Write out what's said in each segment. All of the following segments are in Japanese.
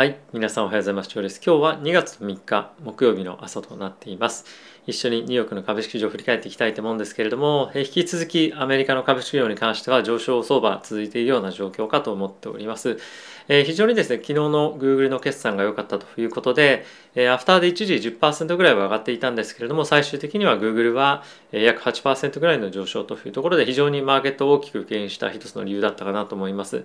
はい、皆さんおはようございます。今日は2月3日木曜日の朝となっています。一緒にニューヨークの株式市場を振り返っていきたいと思うんですけれども、引き続きアメリカの株式市場に関しては上昇相場続いているような状況かと思っております。えー、非常にですね、昨日の Google の決算が良かったということで、えー、アフターで一時10%ぐらいは上がっていたんですけれども、最終的には Google は約8%ぐらいの上昇というところで非常にマーケットを大きく牽引した一つの理由だったかなと思います。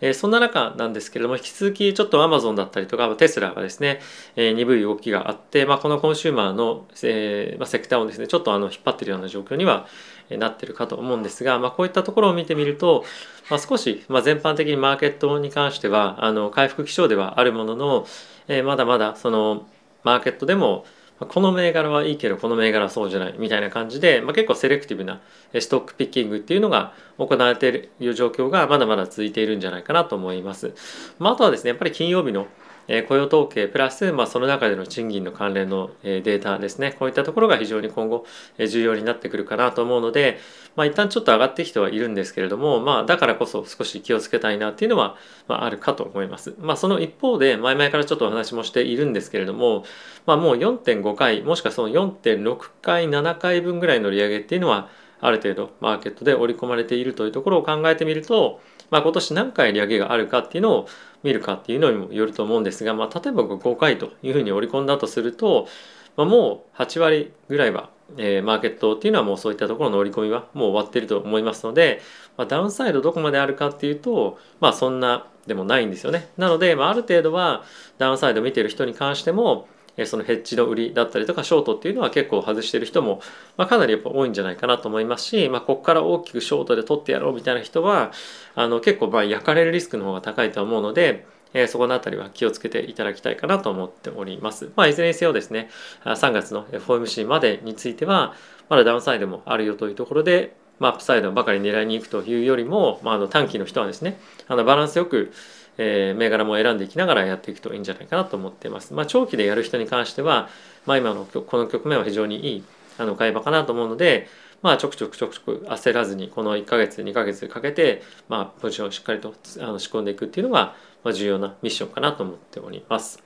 えー、そんな中なんですけれども、引き続きちょっと Amazon だったりとか、テスラがですね、えー、鈍い動きがあって、まあ、このコンシューマーの、えーまあ、セクターをですね、ちょっとあの引っ張っているような状況にはなってるかと思うんですが、まあ、こういったところを見てみると、まあ、少し、まあ、全般的にマーケットに関してはあの回復基調ではあるものの、えー、まだまだそのマーケットでもこの銘柄はいいけどこの銘柄はそうじゃないみたいな感じで、まあ、結構セレクティブなストックピッキングっていうのが行われている状況がまだまだ続いているんじゃないかなと思います。まあ、あとはですねやっぱり金曜日のえ雇用統計プラス、まあ、その中での賃金の関連のデータですねこういったところが非常に今後重要になってくるかなと思うので、まあ、一旦ちょっと上がってきてはいるんですけれども、まあ、だからこそ少し気をつけたいなっていうのは、まあ、あるかと思います。まあ、その一方で前々からちょっとお話もしているんですけれども、まあ、もう4.5回もしくはその4.6回7回分ぐらいの利上げっていうのはある程度マーケットで織り込まれているというところを考えてみると、まあ、今年何回利上げがあるかっていうのを見るかっていうのにもよると思うんですが、まあ、例えば5回というふうに織り込んだとすると、まあ、もう8割ぐらいは、えー、マーケットっていうのはもうそういったところの織り込みはもう終わってると思いますので、まあ、ダウンサイドどこまであるかっていうと、まあ、そんなでもないんですよね。なので、まあ、ある程度はダウンサイド見てる人に関してもそのヘッジの売りだったりとかショートっていうのは結構外してる人も、まあ、かなりやっぱ多いんじゃないかなと思いますし、まあ、ここから大きくショートで取ってやろうみたいな人はあの結構まあ焼かれるリスクの方が高いと思うので、えー、そこのあたりは気をつけていただきたいかなと思っております。まあ、いずれにせよですね3月の FOMC までについてはまだダウンサイドもあるよというところでまあ、アップサイドばかり狙いに行くというよりも、まあ、あの短期の人はですねあのバランスよくえー、銘柄も選んでいきながらやっていくといいんじゃないかなと思っています。まあ、長期でやる人に関しては、まあ、今のこの局面は非常にいいあの買い場かなと思うので、まあ、ちょくちょくちょくちょく焦らずにこの1ヶ月2ヶ月かけて、まあ、ポジションをしっかりとあの仕込んでいくっていうのが、まあ、重要なミッションかなと思っております。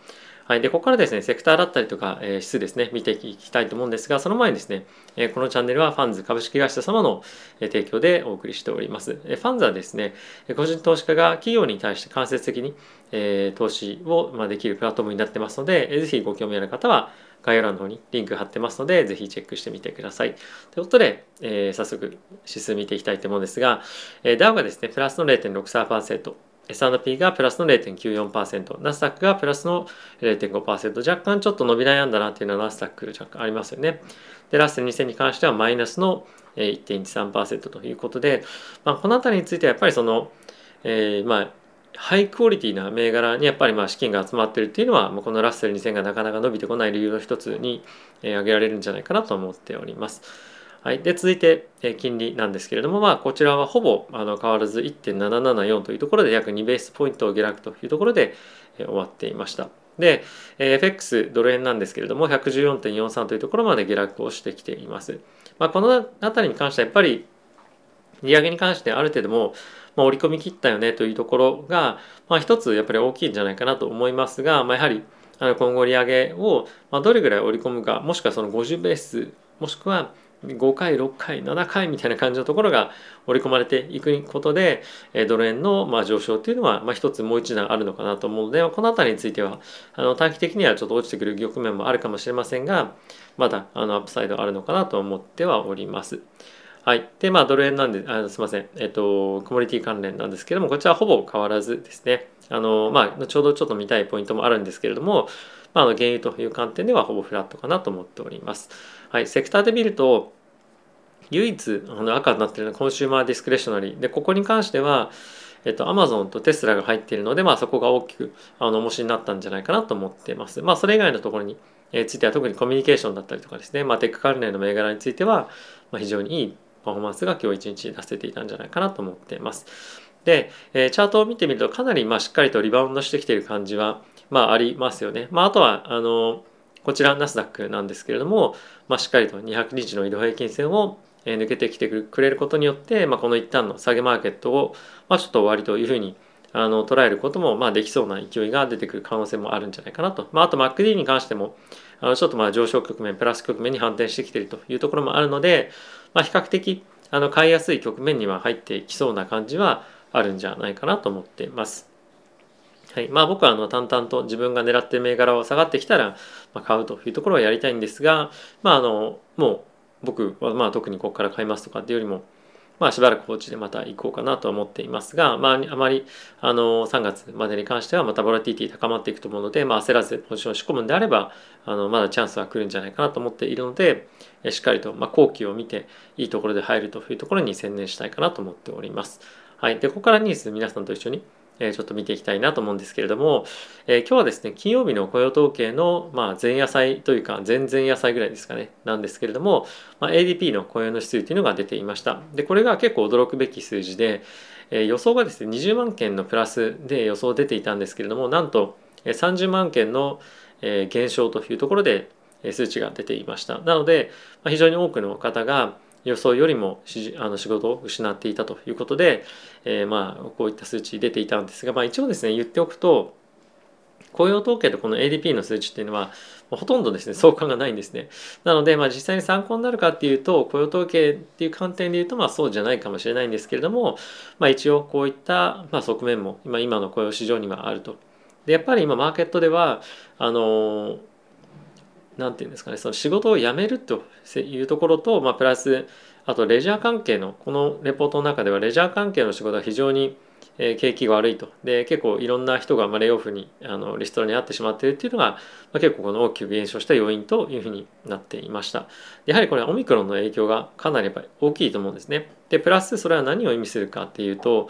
はい、でここからですねセクターだったりとか、えー、質ですね見ていきたいと思うんですがその前にですね、えー、このチャンネルはファンズ株式会社様の、えー、提供でお送りしております、えー、ファンズはですね個人投資家が企業に対して間接的に、えー、投資を、まあ、できるプラットフォームになってますので、えー、ぜひご興味ある方は概要欄の方にリンク貼ってますので、ぜひチェックしてみてください。ということで、えー、早速指数見ていきたいと思うんですが、えー、ダウがですね、プラスの0.63%、S&P がプラスの0.94%、ナスダックがプラスの0.5%、若干ちょっと伸び悩んだなっていうのはナスダック若干ありますよね。で、ラッセル2000に関してはマイナスの1.13%ということで、まあ、この辺りについてはやっぱりその、えー、まあ、ハイクオリティな銘柄にやっぱりまあ資金が集まっているっていうのはこのラッセル2000がなかなか伸びてこない理由の一つに挙げられるんじゃないかなと思っております。はい、で続いて、え金利なんですけれども、まあ、こちらはほぼあの変わらず1.774というところで約2ベースポイント下落というところで、え終わっていました。で、え FX ドル円なんですけれども114.43というところまで下落をしてきています。まあ、この辺りに関してはやっぱり利上げに関してある程度も、まあ、織り込み切ったよねというところが、まあ、一つやっぱり大きいんじゃないかなと思いますが、まあ、やはりあの今後利上げを、まあ、どれぐらい織り込むかもしくはその50ベースもしくは5回6回7回みたいな感じのところが織り込まれていくことでドル円のまあ上昇っていうのはまあ一つもう一段あるのかなと思うのでこの辺りについてはあの短期的にはちょっと落ちてくる局面もあるかもしれませんがまだあの upside あるのかなと思ってはおります。はい。で、まあ、ドル円なんで、あすみません。えっと、コモディティ関連なんですけども、こちらはほぼ変わらずですね。あの、まあ、ちょうどちょっと見たいポイントもあるんですけれども、まあ、あの原油という観点ではほぼフラットかなと思っております。はい。セクターで見ると、唯一あの赤になっているのは consumer discretionary でここに関してはえっと、アマゾンとテスラが入っているので、まあ、そこが大きくあの重しになったんじゃないかなと思っています。まあ、それ以外のところにえついては特にコミュニケーションだったりとかですね、まあ、テック関連の銘柄については、まあ、非常にいいパフォーマンスが今日一日出せていたんじゃないかなと思っています。で、えー、チャートを見てみるとかなりまあしっかりとリバウンドしてきている感じは、まあ、ありますよね。まあ、あとはあのこちらナスダックなんですけれども、まあ、しっかりと200日の移動平均線をえ抜けてきてくれることによって、まあ、この一旦の下げマーケットを、まあ、ちょっと終わりというふうにあの捉えることもまあできそうな勢いが出てくる可能性もあるんじゃないかなと、まあ、あと MacD に関してもあのちょっとまあ上昇局面プラス局面に反転してきているというところもあるので、まあ、比較的あの買いやすい局面には入ってきそうな感じはあるんじゃないかなと思っています。はいまあ、僕はあの淡々と自分が狙ってる銘柄を下がってきたら、まあ、買うというところをやりたいんですが、まあ、あのもう僕はまあ特にここから買いますとかっていうよりもまあ、しばらく放置でまた行こうかなと思っていますが、まあ、あまりあの3月までに関してはまたボラティティ高まっていくと思うので、まあ、焦らずポジションを仕込むんであればあのまだチャンスは来るんじゃないかなと思っているのでしっかりと、まあ、後期を見ていいところで入るというところに専念したいかなと思っております。はい、でここからニュース皆さんと一緒にえちょっと見ていきたいなと思うんですけれども、え今日はですね金曜日の雇用統計の、ま、前夜祭というか前々夜祭ぐらいですかねなんですけれども、ま、ADP の雇用の指数というのが出ていました。でこれが結構驚くべき数字で、え予想がですね20万件のプラスで予想出ていたんですけれどもなんと30万件の減少というところで数値が出ていました。なので非常に多くの方が予想よりもあの仕事を失っていたということで、えー、まあこういった数値出ていたんですが、まあ、一応ですね言っておくと雇用統計とこの ADP の数値っていうのはほとんどですね相関がないんですね。なので、まあ、実際に参考になるかっていうと雇用統計っていう観点で言うとまあそうじゃないかもしれないんですけれども、まあ、一応こういったまあ側面も今今の雇用市場にはあると。でやっぱり今マーケットではあの何て言うんですかねその仕事を辞めるというところと、まあ、プラスあとレジャー関係のこのレポートの中ではレジャー関係の仕事は非常にえ景気が悪いと。で結構いろんな人がレイオフにあのリストラに遭ってしまっているっていうのが、まあ、結構この大きく減少した要因というふうになっていました。やはりこれはオミクロンの影響がかなりやっぱり大きいと思うんですね。でプラスそれは何を意味するかっていうと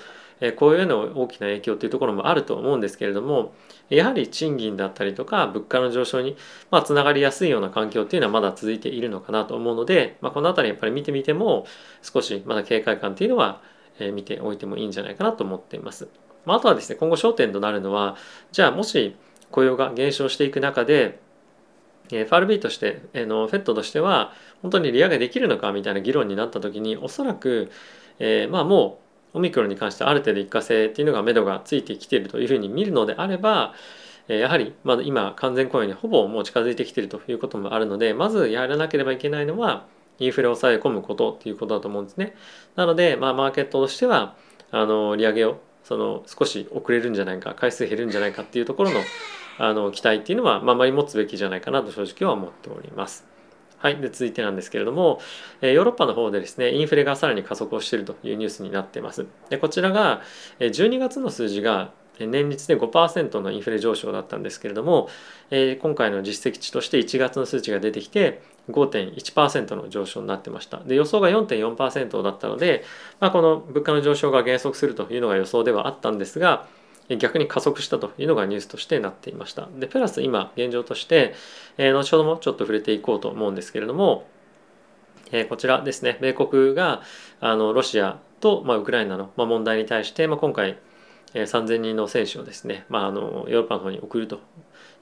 こういうの大きな影響というところもあると思うんですけれどもやはり賃金だったりとか物価の上昇にまつながりやすいような環境っていうのはまだ続いているのかなと思うので、まあ、この辺りやっぱり見てみても少しまだ警戒感っていうのは見ておいてもいいんじゃないかなと思っています。まあ、とはですね今後焦点となるのはじゃあもし雇用が減少していく中で FRB として、えの FED としては本当に利上げできるのかみたいな議論になった時におそらく、えー、まあもうオミクロンに関してある程度一過性っていうのが目処がついてきているというふうに見るのであればやはりまだ今完全雇用にほぼもう近づいてきているということもあるのでまずやらなければいけないのはインフレを抑え込むことっていうことだと思うんですね。なので、まあ、マーケットとしてはあの利上げをその少し遅れるんじゃないか回数減るんじゃないかっていうところのあの期待っていうのは、まあ、あまり持つべきじゃないかなと正直は思っております。はい、で続いてなんですけれども、えヨーロッパの方でですねインフレがさらに加速をしているというニュースになっています。でこちらがえ12月の数字が年率で5%のインフレ上昇だったんですけれども、え今回の実績値として1月の数値が出てきて5.1%の上昇になってましたで予想が4.4%だったので、まあ、この物価の上昇が減速するというのが予想ではあったんですが逆に加速したというのがニュースとしてなっていました。でプラス今現状として、えー、後ほどもちょっと触れていこうと思うんですけれども、えー、こちらですね米国があのロシアと、まあ、ウクライナの、ま、問題に対して、まあ、今回、3,000人の選手をですね、まあ、あのヨーロッパの方に送ると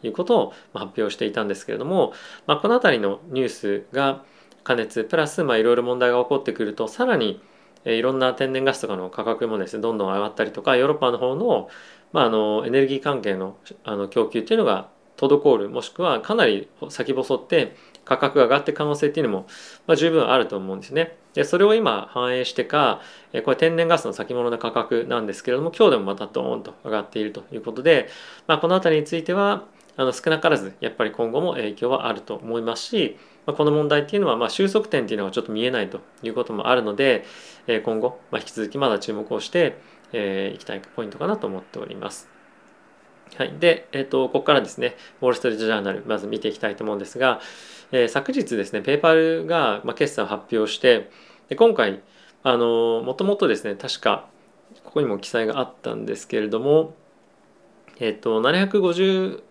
いうことを発表していたんですけれども、まあ、この辺りのニュースが加熱プラスいろいろ問題が起こってくるとさらにいろんな天然ガスとかの価格もですねどんどん上がったりとかヨーロッパの方の,、まあ、あのエネルギー関係のあの供給っていうのが滞るもしくはかなり先細って価格が上がって可能性っていうのも、まあ、十分あると思うんですね。でそれを今反映してかこれ天然ガスの先物の価格なんですけれども今日でもまたドーンと上がっているということで、まあ、この辺りについてはあの少なからずやっぱり今後も影響はあると思いますし、まあ、この問題っていうのはま収束点っていうのがちょっと見えないということもあるので今後、ま、引き続きまだ注目をしてえー、いきたいポイントかなと思っております。はい、で、えーと、ここからですね、ウォール・ストリート・ジャーナル、まず見ていきたいと思うんですが、えー、昨日ですね、ペーパルが、ま、決算を発表して、で今回、あのもともとですね、確か、ここにも記載があったんですけれども、えっ、ー、と、750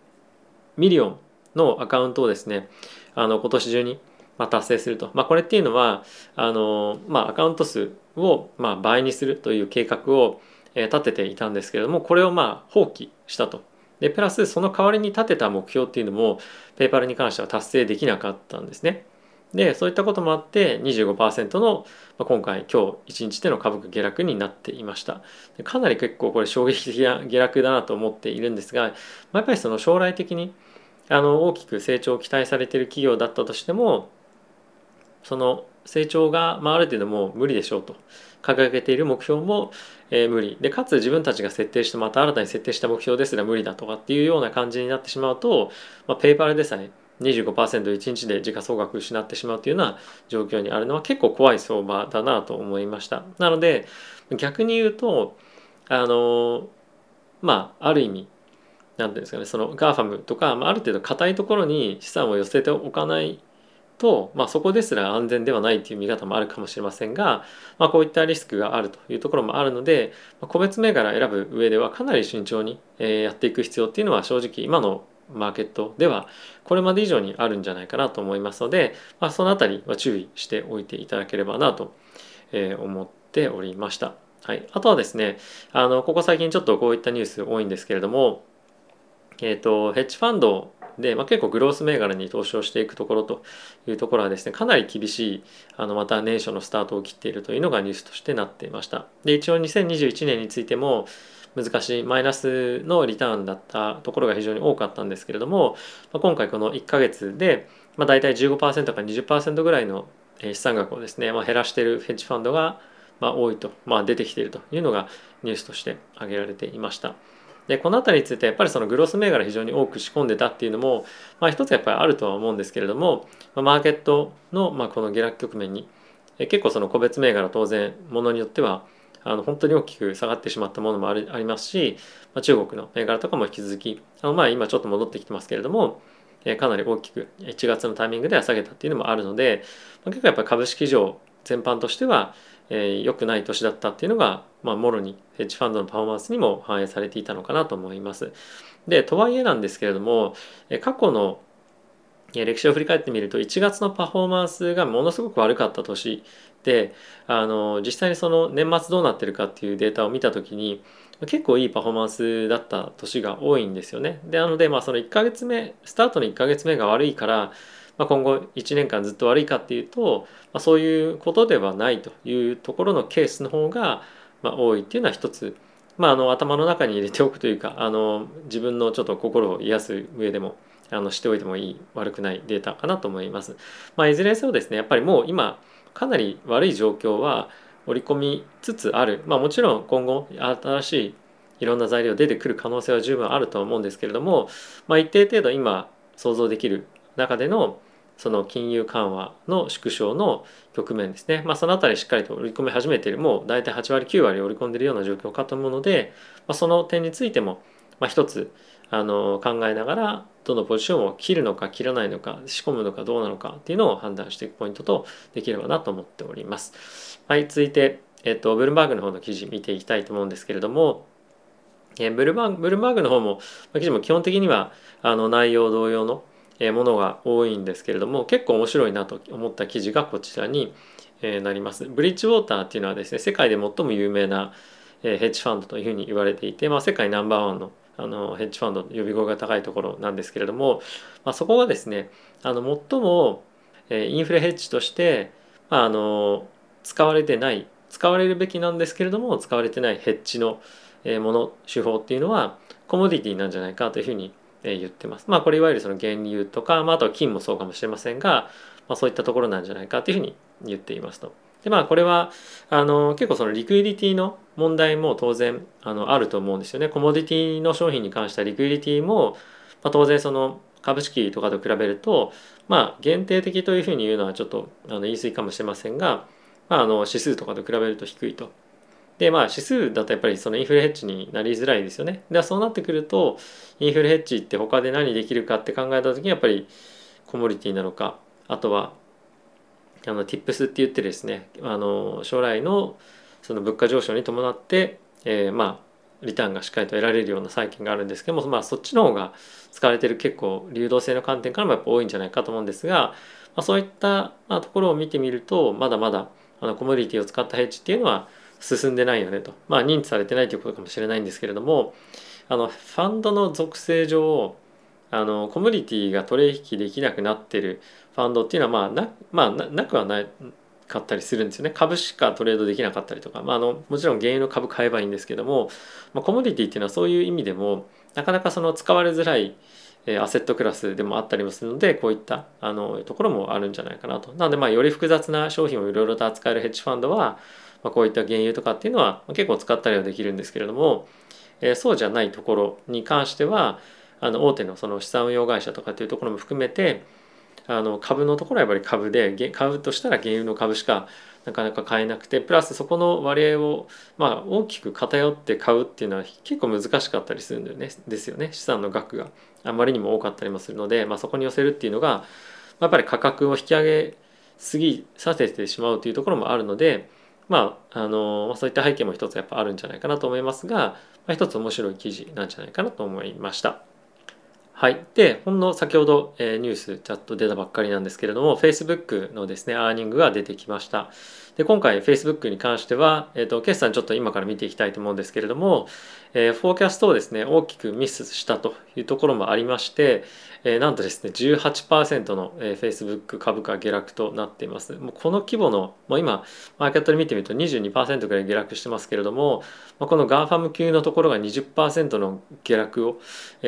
million のアカウントをですね、あの今年中にま達成すると、まあ、これっていうのはあの、まあ、アカウント数をま倍にするという計画を立てていたんですけれどもこれをま放棄したと。でプラスその代わりに立てた目標っていうのもペイパルに関しては達成できなかったんですね。でそういったこともあって25%の、今回今日1日での株価下落になっていました。かなり結構これ衝撃的な下落だなと思っているんですが、やっぱりその将来的にあの大きく成長を期待されている企業だったとしてもその成長が、まあ、ある程度もう無理でしょうと。掲げている目標も、えー、無理。でかつ自分たちが設定してまた新たに設定した目標ですら無理だとかっていうような感じになってしまうと、まあ、ペーパルでさえ 25%1 日で時価総額失ってしまうというような状況にあるのは結構怖い相場だなと思いました。なので逆に言うとあのまあある意味何ていうんですかねその GAFAM とか、まあ、る程度硬いところに資産を寄せておかないと、まあ、そこですら安全ではないという見方もあるかもしれませんが、まあ、こういったリスクがあるというところもあるので、ま、個別銘柄選ぶ上ではかなり慎重にやっていく必要っていうのは正直今のマーケットではこれまで以上にあるんじゃないかなと思いますので、まあ、そのあたりは注意しておいていただければなと思っておりました。はい、あとはですねあのここ最近ちょっとこういったニュース多いんですけれども、えーと、ヘッジファンドで、まあ、結構グロース銘柄に投資をしていくところというところはですねかなり厳しいあのまた年初のスタートを切っているというのがニュースとしてなっていましたで一応2021年についても難しいマイナスのリターンだったところが非常に多かったんですけれども、今回この1ヶ月で、まあ、大体15%から20%ぐらいの資産額をですね、まあ、減らしているヘッジファンドがまあ多いと、まあ、出てきているというのがニュースとして挙げられていました。でこの辺りについてやっぱりそのグロス銘柄非常に多く仕込んでたっていうのも、まあ、一つやっぱりあるとは思うんですけれども、マーケットのまあこの下落局面に結構その個別銘柄当然ものによってはあの本当に大きく下がってしまったものもありありますし、まあ、中国の銘柄とかも引き続きあのまあ今ちょっと戻ってきてますけれども、えかなり大きく1月のタイミングでは下げたっていうのもあるので、まあ、結構やっぱり株式上全般としてはえー、くない年だったっていうのが、まあ、もろにヘッジファンドのパフォーマンスにも反映されていたのかなと思います。でとはいえなんですけれども過去の歴史を振り返ってみると1月のパフォーマンスがものすごく悪かった年であの実際にその年末どうなってるかっていうデータを見た時に結構いいパフォーマンスだった年が多いんですよね。でなのでまあその1ヶ月目スタートの1ヶ月目が悪いからまあ、今後1年間ずっと悪いかっていうと、まあ、そういうことではないというところのケースの方が、まあ、多いっていうのは一つ、まあ、あの頭の中に入れておくというかあの自分のちょっと心を癒す上でもあのしておいてもいい悪くないデータかなと思います。まあ、いずれにせよですねやっぱりもう今かなり悪い状況は織り込みつつある、まあ、もちろん今後新しいいろんな材料出てくる可能性は十分あると思うんですけれども、まあ、一定程度今想像できる中でのその金融緩和の縮小の局面ですね、まあ、その辺りしっかりと織り込み始めている。もう大体8割9割織り込んでいるような状況かと思うので、まあ、その点についても、まあ、一つあの考えながらどのポジションを切るのか切らないのか仕込むのかどうなのかっていうのを判断していくポイントとできればなと思っております。はい、続いて、えっと、ブルームバーグの方の記事見ていきたいと思うんですけれども、えブルバーブルーバーグの方も記事も基本的にはあの内容同様のものが多いんですけれども結構面白いなと思った記事がこちらになります。ブリッジウォーターっていうのはですね世界で最も有名なヘッジファンドというふうに言われていて、まあ、世界ナンバーワンのあのヘッジファンドの呼び声が高いところなんですけれども、まあ、そこがですねあの最もインフレヘッジとして、まあ、あの使われてない使われるべきなんですけれども使われてないヘッジのもの手法っていうのはコモディティなんじゃないかというふうに言ってます。まあこれいわゆるその原油とか、まあ、あとは金もそうかもしれませんが、まあ、そういったところなんじゃないかというふうに言っていますと。でまあこれはあの結構そのリクイディティの問題も当然あのあると思うんですよね。コモディティの商品に関してはリクイディティも、まあ、当然その株式とかと比べるとまあ限定的というふうに言うのはちょっとあの言い過ぎかもしれませんが、まあ、あの指数とかと比べると低いと。でまあ指数だとやっぱりそのインフレヘッジになりづらいですよね。でそうなってくるとインフレヘッジって他で何できるかって考えた時にやっぱりコモディティなのかあとはあの tips って言ってですねあの将来のその物価上昇に伴って、えー、まあリターンがしっかりと得られるような債券があるんですけども、まあ、そっちの方が使われてる結構流動性の観点からもやっぱ多いんじゃないかと思うんですが、まあ、そういった、まあ、ところを見てみるとまだまだあのコモディティを使ったヘッジっていうのは進んでないよねと。まあ認知されてないということかもしれないんですけれどもあのファンドの属性上あのコミュニティが取引できなくなってる。ファンドっていうのはまあな,、まあ、なくはないかったりするんですよね。株しかトレードできなかったりとか、まあ、あのもちろん原油の株買えばいいんですけども、まあ、コモディティっていうのはそういう意味でもなかなかその使われづらいアセットクラスでもあったりもするのでこういったあのところもあるんじゃないかなと。なのでまあより複雑な商品をいろいろと扱えるヘッジファンドは、まあ、こういった原油とかっていうのは結構使ったりはできるんですけれども、えー、そうじゃないところに関してはあの大手のその資産運用会社とかっていうところも含めてあの株のところはやっぱり株で買うとしたら原油の株しかなかなか買えなくてプラスそこの割合を、まあ、大きく偏って買うっていうのは結構難しかったりするんだよね。ですよね。資産の額が。あまりにも多かったりもするので、まあ、そこに寄せるっていうのがやっぱり価格を引き上げすぎさせてしまうというところもあるのでまああのそういった背景も一つやっぱあるんじゃないかなと思いますが、まあ、一つ面白い記事なんじゃないかなと思いました。はい。で、ほんの先ほど、えー、ニュースチャット出たばっかりなんですけれども、Facebook のですね、アーニングが出てきました。で、今回 Facebook に関しては、え、ー、と、決算ちょっと今から見ていきたいと思うんですけれども、えー、フォーキャストをですね、大きくミスしたというところもありまして、えー、なんとですね18%の、えー、Facebook 株価下落となっています。もうこの規模の、まあ、今マーケットで見てみると22%ぐらい下落してますけれども、まあ、この GAFAM 級のところが20%の下落を、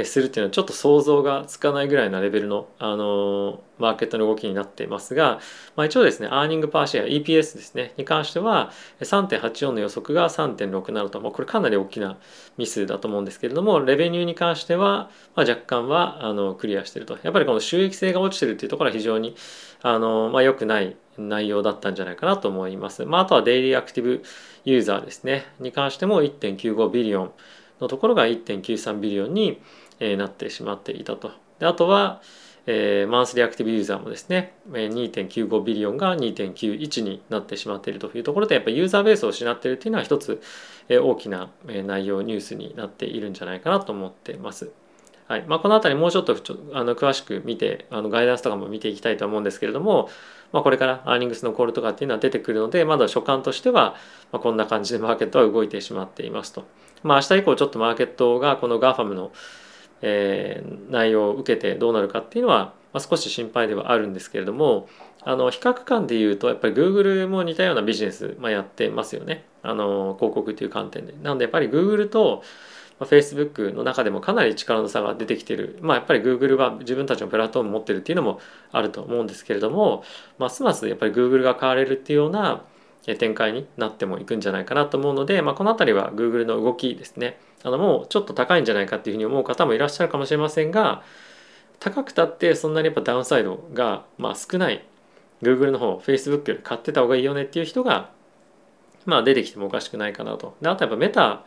するっていうのはちょっと想像がつかないぐらいなレベルの、あのー、マーケットの動きになっていますが、まあ、一応ですねアーニングパーシェア EPS ですねに関しては3.84の予測が3.67と、まあ、これかなり大きなミスだと思うんですけれどもレベニューに関しては、まあ、若干はあのクリアしてるとやっぱりこの収益性が落ちてるっていうところは非常にあの、まあ、良くない内容だったんじゃないかなと思います。まあ、あとはデイリーアクティブユーザーですねに関しても1.95 billion のところが1.93 billion になってしまっていたと。であとは、えー、 monthly active user もですね2.95 billion が2.91になってしまっているというところでやっぱりユーザーベースを失っているというのは一つ大きな内容ニュースになっているんじゃないかなと思ってます。はいまあ、この辺りもうちょっとあの詳しく見てあのガイダンスとかも見ていきたいと思うんですけれども、まあ、これからアーニングスのコールとかっていうのは出てくるのでまだ所感としては、ま、こんな感じでマーケットは動いてしまっていますと。まあ、明日以降ちょっとマーケットがこの GAFAM の、えー、内容を受けてどうなるかっていうのは、まあ、少し心配ではあるんですけれどもあの比較感で言うとやっぱり Google も似たようなビジネス、まあ、やってますよねあの広告という観点で。なのでやっぱり Google とまあ、Facebook の中でもかなり力の差が出てきてる、まあ、やっぱり Google は自分たちのプラットフォーム持ってるっていうのもあると思うんですけれどもますますやっぱり Google が買われるっていうような展開になってもいくんじゃないかなと思うので、まあ、この辺りは Google の動きですねあのもうちょっと高いんじゃないかっていうふうに思う方もいらっしゃるかもしれませんが高くたってそんなにやっぱダウンサイドがまあ少ない Google の方 Facebook より買ってた方がいいよねっていう人がまあ出てきてもおかしくないかなと。であとやっぱメタ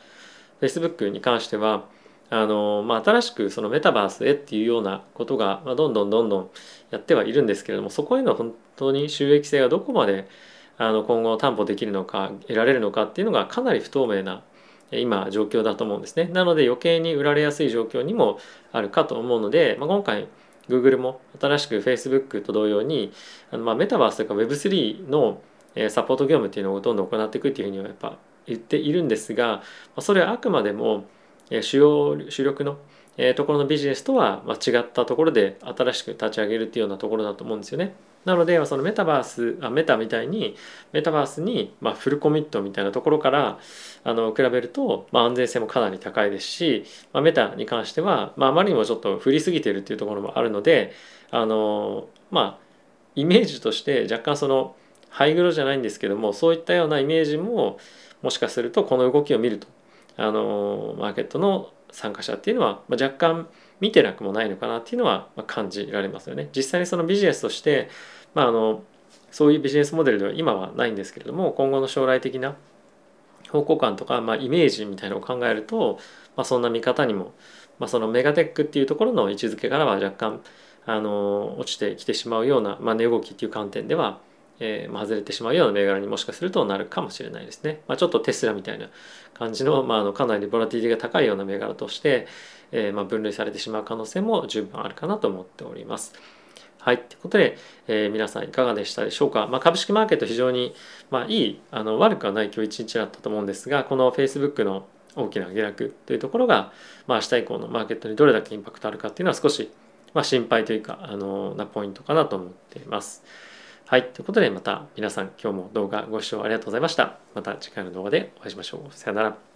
Facebook に関してはあの、まあ、新しくそのメタバースへっていうようなことが、まあ、どんどんどんどんやってはいるんですけれどもそこへの本当に収益性がどこまであの今後担保できるのか得られるのかっていうのがかなり不透明な今状況だと思うんですね。なので余計に売られやすい状況にもあるかと思うので、まあ、今回 Google も新しく Facebook と同様にあのまあメタバースとか Web3 のサポート業務っていうのをどんどん行っていくっていうふうにはやっぱ言っているんですがそれはあくまでも主要主力のところのビジネスとは違ったところで新しく立ち上げるっていうようなところだと思うんですよね。なのでそのメタバースあメタみたいにメタバースにまフルコミットみたいなところからあの比べるとま安全性もかなり高いですし、まあ、メタに関しては、まあ、あまりにもちょっと振りすぎてるっていうところもあるのであのまあイメージとして若干そのハイグロじゃないんですけどもそういったようなイメージももしかするとこの動きを見るとあのマーケットの参加者っていうのは、ま若干見てなくもないのかなっていうのは感じられますよね。実際にそのビジネスとして、まあ、あのそういうビジネスモデルでは今はないんですけれども今後の将来的な方向感とか、まあ、イメージみたいなのを考えると、まあ、そんな見方にも、まあ、そのメガテックっていうところの位置づけからは若干あの落ちてきてしまうような、まあ、値動きっていう観点ではえー、ま、外れてしまうような銘柄にもしかするとなるかもしれないですね。まあ、ちょっとテスラみたいな感じの,、まあ、あのかなりボラティリティが高いような銘柄として、えー、まあ、分類されてしまう可能性も十分あるかなと思っております。はい。ということで、えー、皆さんいかがでしたでしょうか。まあ、株式マーケット非常に、まあ、いい、あの悪くはない今日一日だったと思うんですが、この Facebook の大きな下落というところが、まあ、明日以降のマーケットにどれだけインパクトあるかっていうのは少しまあ、心配というかあのなポイントかなと思っています。はい。ということでまた皆さん今日も動画ご視聴ありがとうございました。また次回の動画でお会いしましょう。さよなら。